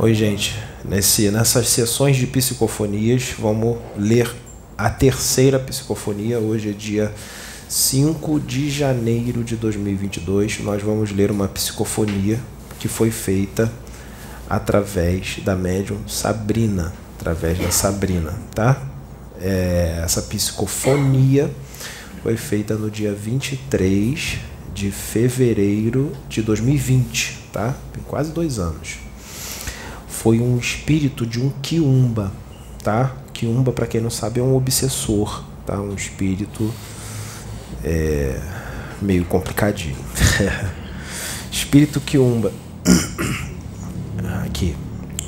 Oi, gente. Nesse, nessas sessões de psicofonias, vamos ler a terceira psicofonia. Hoje é dia 5 de janeiro de 2022. Nós vamos ler uma psicofonia que foi feita através da médium Sabrina, através da Sabrina, tá? É, essa psicofonia foi feita no dia 23 de fevereiro de 2020, tá? Tem quase dois anos foi um espírito de um quiumba, tá? Quiumba, para quem não sabe, é um obsessor, tá? Um espírito é, meio complicadinho. espírito quiumba. Aqui,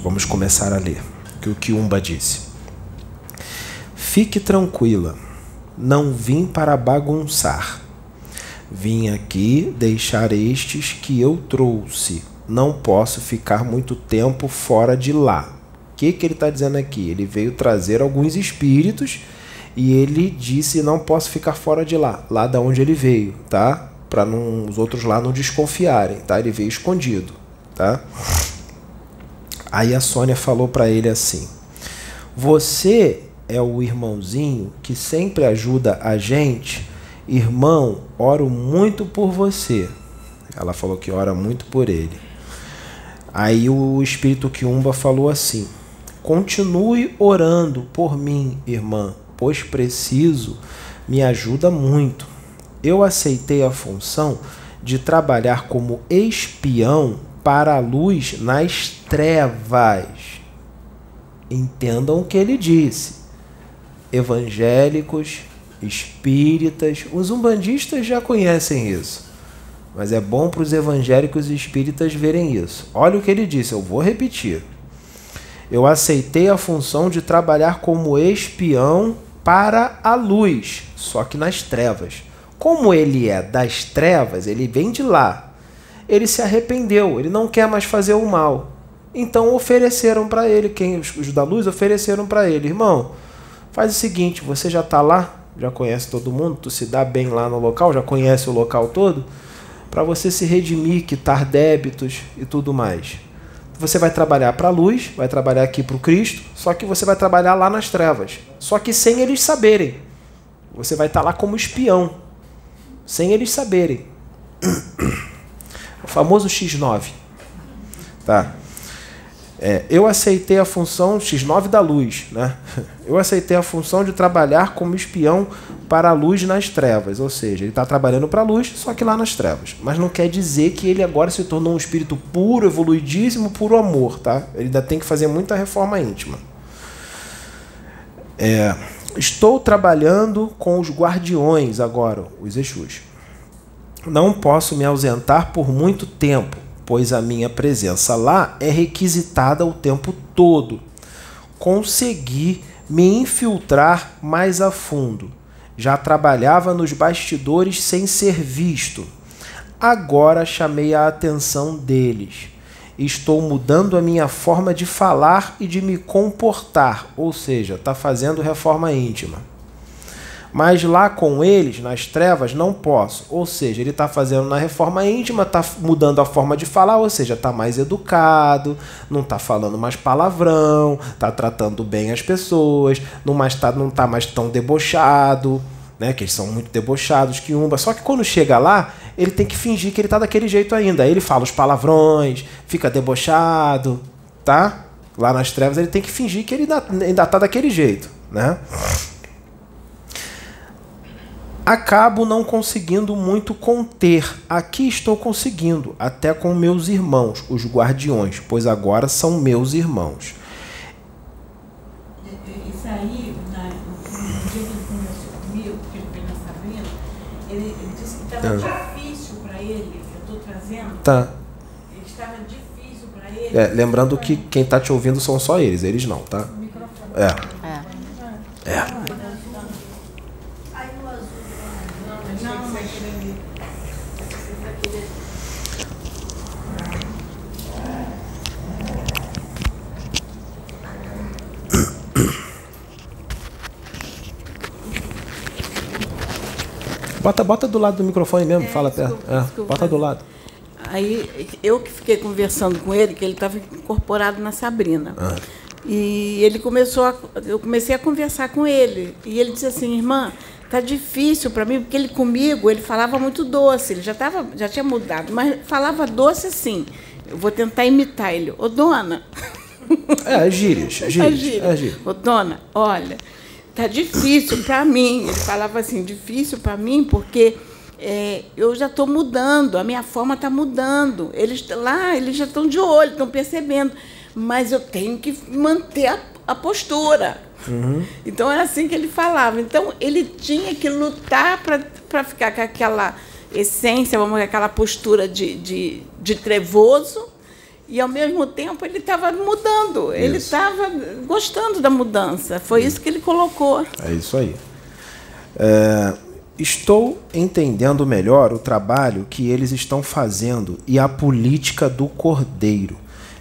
vamos começar a ler o que o quiumba disse. Fique tranquila, não vim para bagunçar. Vim aqui deixar estes que eu trouxe não posso ficar muito tempo fora de lá. O que, que ele está dizendo aqui? Ele veio trazer alguns espíritos e ele disse não posso ficar fora de lá, lá da onde ele veio, tá? Para os outros lá não desconfiarem, tá? Ele veio escondido, tá? Aí a Sônia falou para ele assim: Você é o irmãozinho que sempre ajuda a gente. Irmão, oro muito por você. Ela falou que ora muito por ele. Aí o espírito Kiumba falou assim: Continue orando por mim, irmã, pois preciso, me ajuda muito. Eu aceitei a função de trabalhar como espião para a luz nas trevas. Entendam o que ele disse. Evangélicos, espíritas, os umbandistas já conhecem isso. Mas é bom para os evangélicos e espíritas verem isso. Olha o que ele disse, eu vou repetir. Eu aceitei a função de trabalhar como espião para a luz, só que nas trevas. Como ele é das trevas, ele vem de lá. Ele se arrependeu, ele não quer mais fazer o mal. Então ofereceram para ele, quem os da luz ofereceram para ele, irmão, faz o seguinte, você já está lá, já conhece todo mundo, tu se dá bem lá no local, já conhece o local todo para você se redimir, quitar débitos e tudo mais. Você vai trabalhar para a luz, vai trabalhar aqui para o Cristo, só que você vai trabalhar lá nas trevas. Só que sem eles saberem. Você vai estar tá lá como espião, sem eles saberem. O famoso X9. Tá? É, eu aceitei a função X9 da luz, né? Eu aceitei a função de trabalhar como espião para a luz nas trevas, ou seja, ele está trabalhando para a luz, só que lá nas trevas. Mas não quer dizer que ele agora se tornou um espírito puro, evoluidíssimo, puro amor, tá? Ele ainda tem que fazer muita reforma íntima. É, estou trabalhando com os guardiões agora, os Exus. Não posso me ausentar por muito tempo pois a minha presença lá é requisitada o tempo todo. Consegui me infiltrar mais a fundo. Já trabalhava nos bastidores sem ser visto. Agora chamei a atenção deles. Estou mudando a minha forma de falar e de me comportar, ou seja, está fazendo reforma íntima. Mas lá com eles, nas trevas, não posso. Ou seja, ele está fazendo na reforma íntima, está mudando a forma de falar, ou seja, está mais educado, não está falando mais palavrão, está tratando bem as pessoas, não mais tá, está mais tão debochado, né? Que eles são muito debochados, que umba. Só que quando chega lá, ele tem que fingir que ele está daquele jeito ainda. Aí ele fala os palavrões, fica debochado, tá? Lá nas trevas ele tem que fingir que ele ainda está daquele jeito, né? Acabo não conseguindo muito conter. Aqui estou conseguindo, até com meus irmãos, os guardiões, pois agora são meus irmãos. Isso aí, no dia que ele conversou comigo, que ele foi na Sabrina, ele, ele disse que estava ah. difícil para ele, eu estou trazendo. Tá. Ele estava difícil para ele. É, lembrando que quem está te ouvindo são só eles, eles não, tá? É. É. Bota, bota do lado do microfone mesmo, é, fala desculpa, até. É, bota do lado. Aí eu que fiquei conversando com ele, que ele estava incorporado na Sabrina. Ah. E ele começou a, eu comecei a conversar com ele. E ele disse assim, irmã, tá difícil para mim, porque ele comigo, ele falava muito doce, ele já, tava, já tinha mudado, mas falava doce assim. Eu vou tentar imitar ele. Ô, dona. É, gírias, gírias. É gíria. É gíria. Ô, dona, olha, tá difícil para mim. Ele falava assim, difícil para mim, porque é, eu já estou mudando, a minha forma está mudando. Eles lá, eles já estão de olho, estão percebendo. Mas eu tenho que manter a, a postura. Então era assim que ele falava. Então ele tinha que lutar para ficar com aquela essência, vamos dizer, aquela postura de, de, de trevoso. E ao mesmo tempo ele estava mudando, ele Isso. estava gostando da mudança. Foi isso que ele colocou. É isso aí. É, estou entendendo melhor o trabalho que eles estão fazendo e a política do cordeiro.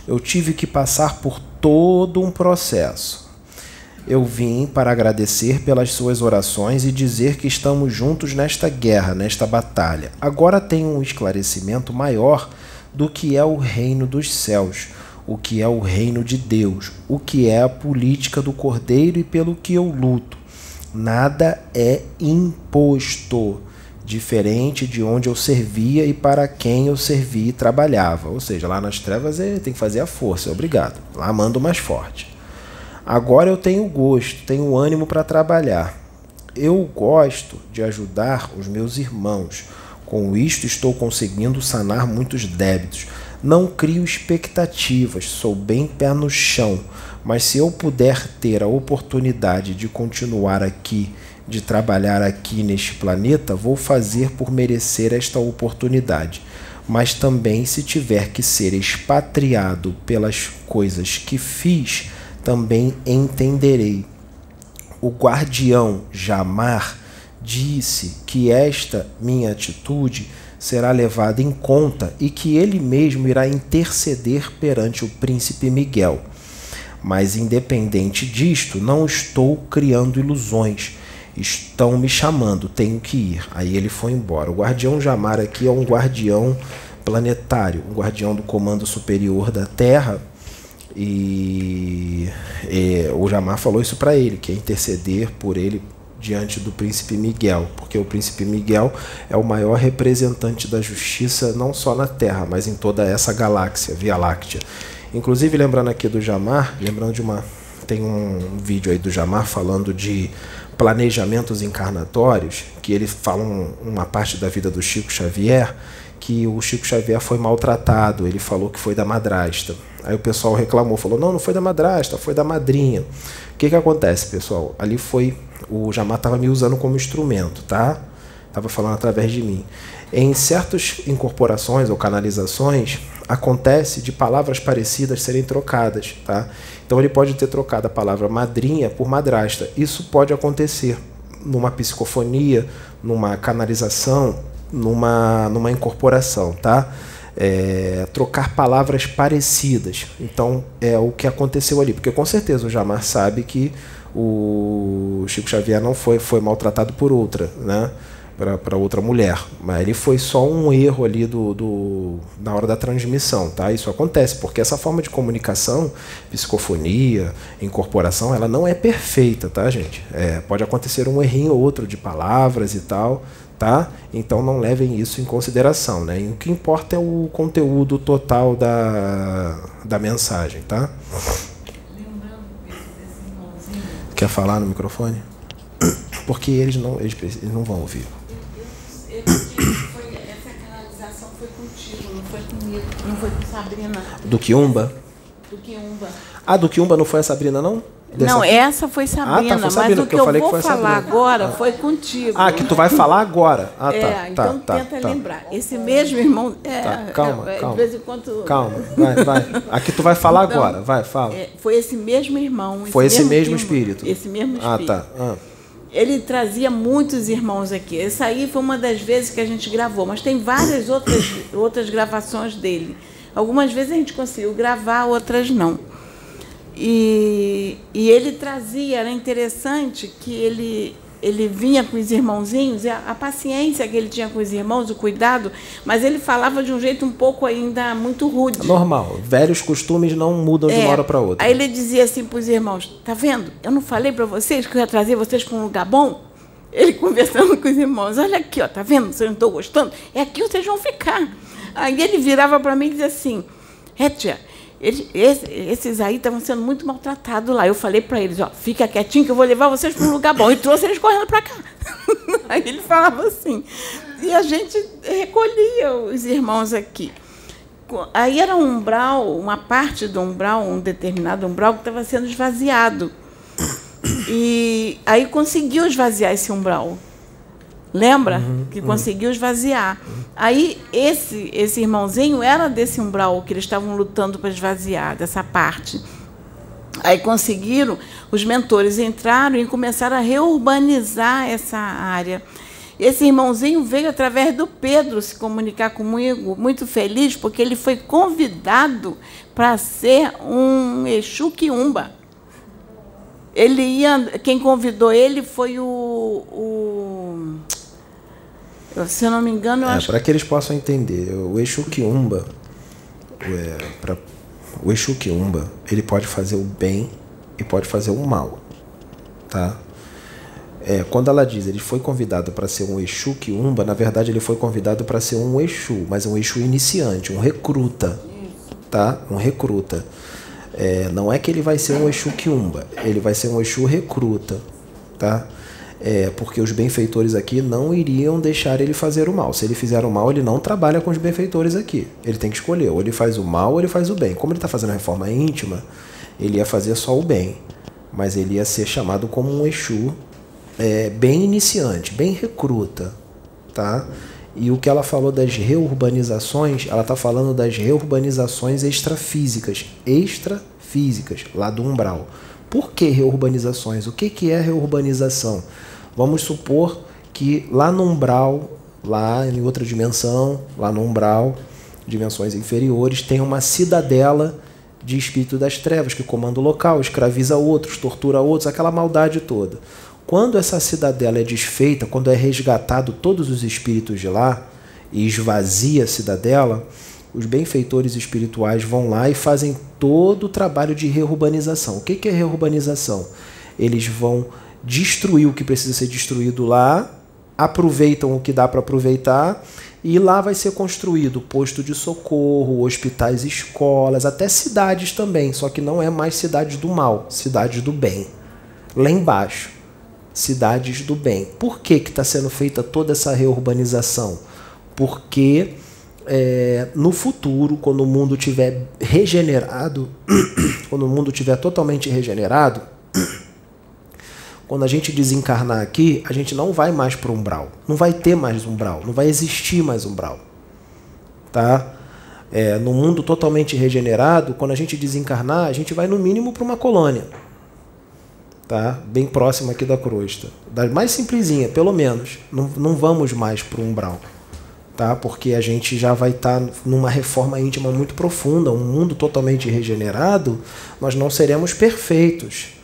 Eu tive que passar por todo um processo. Eu vim para agradecer pelas suas orações e dizer que estamos juntos nesta guerra, nesta batalha. Agora tenho um esclarecimento maior do que é o reino dos céus, o que é o reino de Deus, o que é a política do cordeiro e pelo que eu luto. Nada é imposto, diferente de onde eu servia e para quem eu servia e trabalhava. Ou seja, lá nas trevas é, tem que fazer a força, obrigado. Lá mando mais forte. Agora eu tenho gosto, tenho ânimo para trabalhar. Eu gosto de ajudar os meus irmãos. Com isto estou conseguindo sanar muitos débitos. Não crio expectativas, sou bem pé no chão, mas se eu puder ter a oportunidade de continuar aqui, de trabalhar aqui neste planeta, vou fazer por merecer esta oportunidade. Mas também, se tiver que ser expatriado pelas coisas que fiz, também entenderei. O guardião Jamar disse que esta minha atitude será levada em conta e que ele mesmo irá interceder perante o príncipe Miguel. Mas, independente disto, não estou criando ilusões. Estão me chamando, tenho que ir. Aí ele foi embora. O guardião Jamar aqui é um guardião planetário, um guardião do comando superior da Terra. E, e o Jamar falou isso para ele, que é interceder por ele diante do príncipe Miguel, porque o príncipe Miguel é o maior representante da justiça não só na Terra, mas em toda essa galáxia, Via Láctea. Inclusive, lembrando aqui do Jamar, lembrando de uma. Tem um vídeo aí do Jamar falando de planejamentos encarnatórios, que ele fala um- uma parte da vida do Chico Xavier, que o Chico Xavier foi maltratado, ele falou que foi da madrasta. Aí o pessoal reclamou, falou: não, não foi da madrasta, foi da madrinha. O que, que acontece, pessoal? Ali foi. O Jamar estava me usando como instrumento, tá? Estava falando através de mim. Em certas incorporações ou canalizações, acontece de palavras parecidas serem trocadas, tá? Então ele pode ter trocado a palavra madrinha por madrasta. Isso pode acontecer numa psicofonia, numa canalização, numa, numa incorporação, tá? É, trocar palavras parecidas. Então é o que aconteceu ali, porque com certeza o Jamar sabe que o Chico Xavier não foi, foi maltratado por outra, né? Para outra mulher, mas ele foi só um erro ali do, do, na hora da transmissão, tá? Isso acontece, porque essa forma de comunicação, psicofonia, incorporação, ela não é perfeita, tá, gente? É, pode acontecer um errinho ou outro de palavras e tal, tá? Então não levem isso em consideração, né? E o que importa é o conteúdo total da, da mensagem, tá? Quer falar no microfone? Porque eles não, eles, eles não vão ouvir. eu, eu disse que foi, essa canalização foi contigo, não foi comigo, não foi com Sabrina Do Quiumba? do Quiumba. Ah, do Quiumba não foi a Sabrina, não? Dessa- Não, essa foi Sabrina, foi Sabrina, mas o que eu eu, falei que vou falar Sabrina. agora foi contigo. Ah, que tu vai falar agora. Ah, tá. é, tá, então tá, tenta tá. lembrar. Esse mesmo irmão. É, Tá, calma, é, calma. De vez em quando. Calma, vai, vai. Aqui tu vai falar Então, agora, vai, fala. é, foi esse mesmo irmão. Foi esse mesmo irmão, espírito. Esse mesmo Ah, espírito. tá. Ah. Ele trazia muitos irmãos aqui. Essa aí foi uma das vezes que a gente gravou, mas tem várias outras, outras gravações dele. Algumas vezes a gente conseguiu gravar, outras não. E, e ele trazia, era interessante que ele, ele vinha com os irmãozinhos, a, a, paciência que ele tinha com os irmãos, o cuidado, mas ele falava de um jeito um pouco ainda muito rude. Normal. Velhos costumes não mudam é, de uma hora para outra. Aí ele dizia assim para os irmãos: Tá vendo? Eu não falei para vocês que eu ia trazer vocês para um lugar bom? Ele conversando com os irmãos: Olha aqui, ó, tá vendo? Vocês não estão gostando? É aqui vocês vão ficar. Aí ele virava para mim e dizia assim: É, tia, eles, esses aí estavam sendo muito maltratados lá. Eu falei para eles, ó, fica quietinho que eu vou levar vocês para um lugar bom. E trouxe eles correndo para cá. Aí ele falava assim. E a gente recolhia os irmãos aqui. Aí era um umbral, uma parte do umbral, um determinado umbral que estava sendo esvaziado. E aí conseguiu esvaziar esse umbral. Lembra? Uhum, que uhum. conseguiu esvaziar. Aí esse esse irmãozinho era desse umbral que eles estavam lutando para esvaziar, dessa parte. Aí conseguiram, os mentores entraram e começaram a reurbanizar essa área. Esse irmãozinho veio através do Pedro se comunicar comigo, muito feliz, porque ele foi convidado para ser um Exu Quiumba. Ele ia, quem convidou ele foi o, o se eu não me engano, eu é, acho. Para que eles possam entender, o Exu Quiumba, é, pra, o Exu Quiumba, ele pode fazer o bem e pode fazer o mal, tá? É, quando ela diz ele foi convidado para ser um Exu Quiumba, na verdade ele foi convidado para ser um Exu, mas um Exu iniciante, um recruta, tá? Um recruta. É, não é que ele vai ser um Exu Quiumba, ele vai ser um Exu recruta, tá? É, porque os benfeitores aqui não iriam deixar ele fazer o mal. Se ele fizer o mal, ele não trabalha com os benfeitores aqui. Ele tem que escolher, ou ele faz o mal ou ele faz o bem. Como ele está fazendo a reforma íntima, ele ia fazer só o bem, mas ele ia ser chamado como um Exu é, bem iniciante, bem recruta, tá? E o que ela falou das reurbanizações, ela está falando das reurbanizações extrafísicas, extrafísicas, lá do umbral. Por que reurbanizações? O que, que é reurbanização? Vamos supor que lá no umbral, lá em outra dimensão, lá no umbral, dimensões inferiores, tem uma cidadela de espírito das trevas que comanda o local, escraviza outros, tortura outros, aquela maldade toda. Quando essa cidadela é desfeita, quando é resgatado todos os espíritos de lá e esvazia a cidadela, os benfeitores espirituais vão lá e fazem todo o trabalho de reurbanização. O que é reurbanização? Eles vão destruir o que precisa ser destruído lá, aproveitam o que dá para aproveitar e lá vai ser construído posto de socorro, hospitais, escolas, até cidades também, só que não é mais cidades do mal, cidades do bem. Lá embaixo, cidades do bem. Por que está sendo feita toda essa reurbanização? Porque é, no futuro, quando o mundo tiver regenerado, quando o mundo tiver totalmente regenerado, quando a gente desencarnar aqui, a gente não vai mais para umbral. Não vai ter mais umbral. Não vai existir mais umbral. Tá? É, no mundo totalmente regenerado, quando a gente desencarnar, a gente vai no mínimo para uma colônia. Tá? Bem próxima aqui da crosta. Da mais simplesinha, pelo menos. Não, não vamos mais para umbral tá? Porque a gente já vai estar tá numa reforma íntima muito profunda, um mundo totalmente regenerado, nós não seremos perfeitos,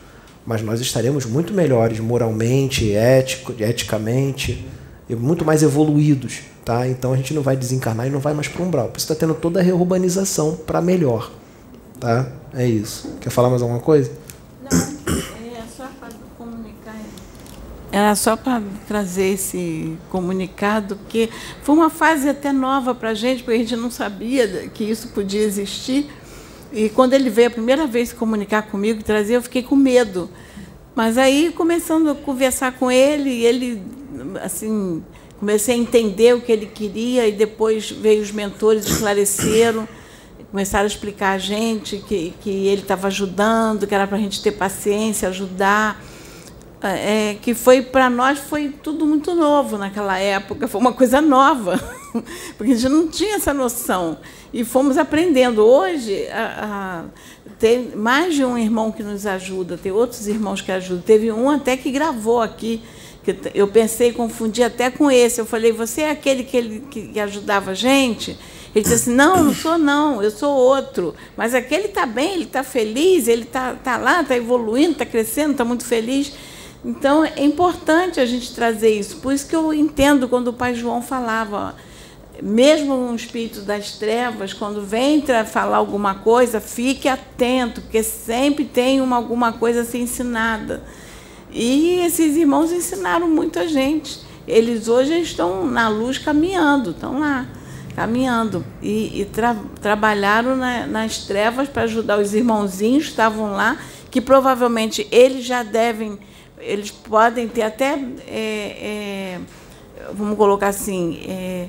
mas nós estaremos muito melhores moralmente, ético, eticamente, muito mais evoluídos, tá? Então a gente não vai desencarnar e não vai mais para o umbral. Por isso está tendo toda a reurbanização para melhor, tá? É isso. Quer falar mais alguma coisa? Não. Era só para trazer esse comunicado, porque foi uma fase até nova para a gente, porque a gente não sabia que isso podia existir. E quando ele veio a primeira vez comunicar comigo, trazer, eu fiquei com medo. Mas aí, começando a conversar com ele, ele, assim, comecei a entender o que ele queria, e depois veio os mentores, esclareceram, começaram a explicar a gente que, que ele estava ajudando, que era para a gente ter paciência, ajudar é, que foi para nós foi tudo muito novo naquela época, foi uma coisa nova, porque a gente não tinha essa noção e fomos aprendendo. Hoje a, a, tem mais de um irmão que nos ajuda, tem outros irmãos que ajudam. Teve um até que gravou aqui, que eu pensei confundir até com esse. Eu falei, você é aquele que, ele, que ajudava a gente? Ele disse assim, não, não sou não, eu sou outro. Mas aquele está bem, ele está feliz, ele está tá lá, está evoluindo, está crescendo, está muito feliz. Então é importante a gente trazer isso. Por isso que eu entendo quando o pai João falava, mesmo um espírito das trevas, quando vem falar alguma coisa, fique atento, porque sempre tem uma, alguma coisa a ser ensinada. E esses irmãos ensinaram muita gente. Eles hoje estão na luz caminhando, estão lá, caminhando. E, e tra trabalharam na, nas trevas para ajudar os irmãozinhos que estavam lá, que provavelmente eles já devem, eles podem ter até, é, é, vamos colocar assim, é,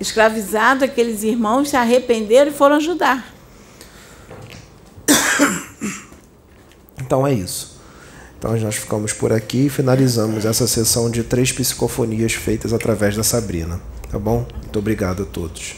escravizado aqueles irmãos, se arrependeram e foram ajudar. Então é isso. Então nós ficamos por aqui e finalizamos essa sessão de três psicofonias feitas através da Sabrina. Tá bom? Muito obrigado a todos.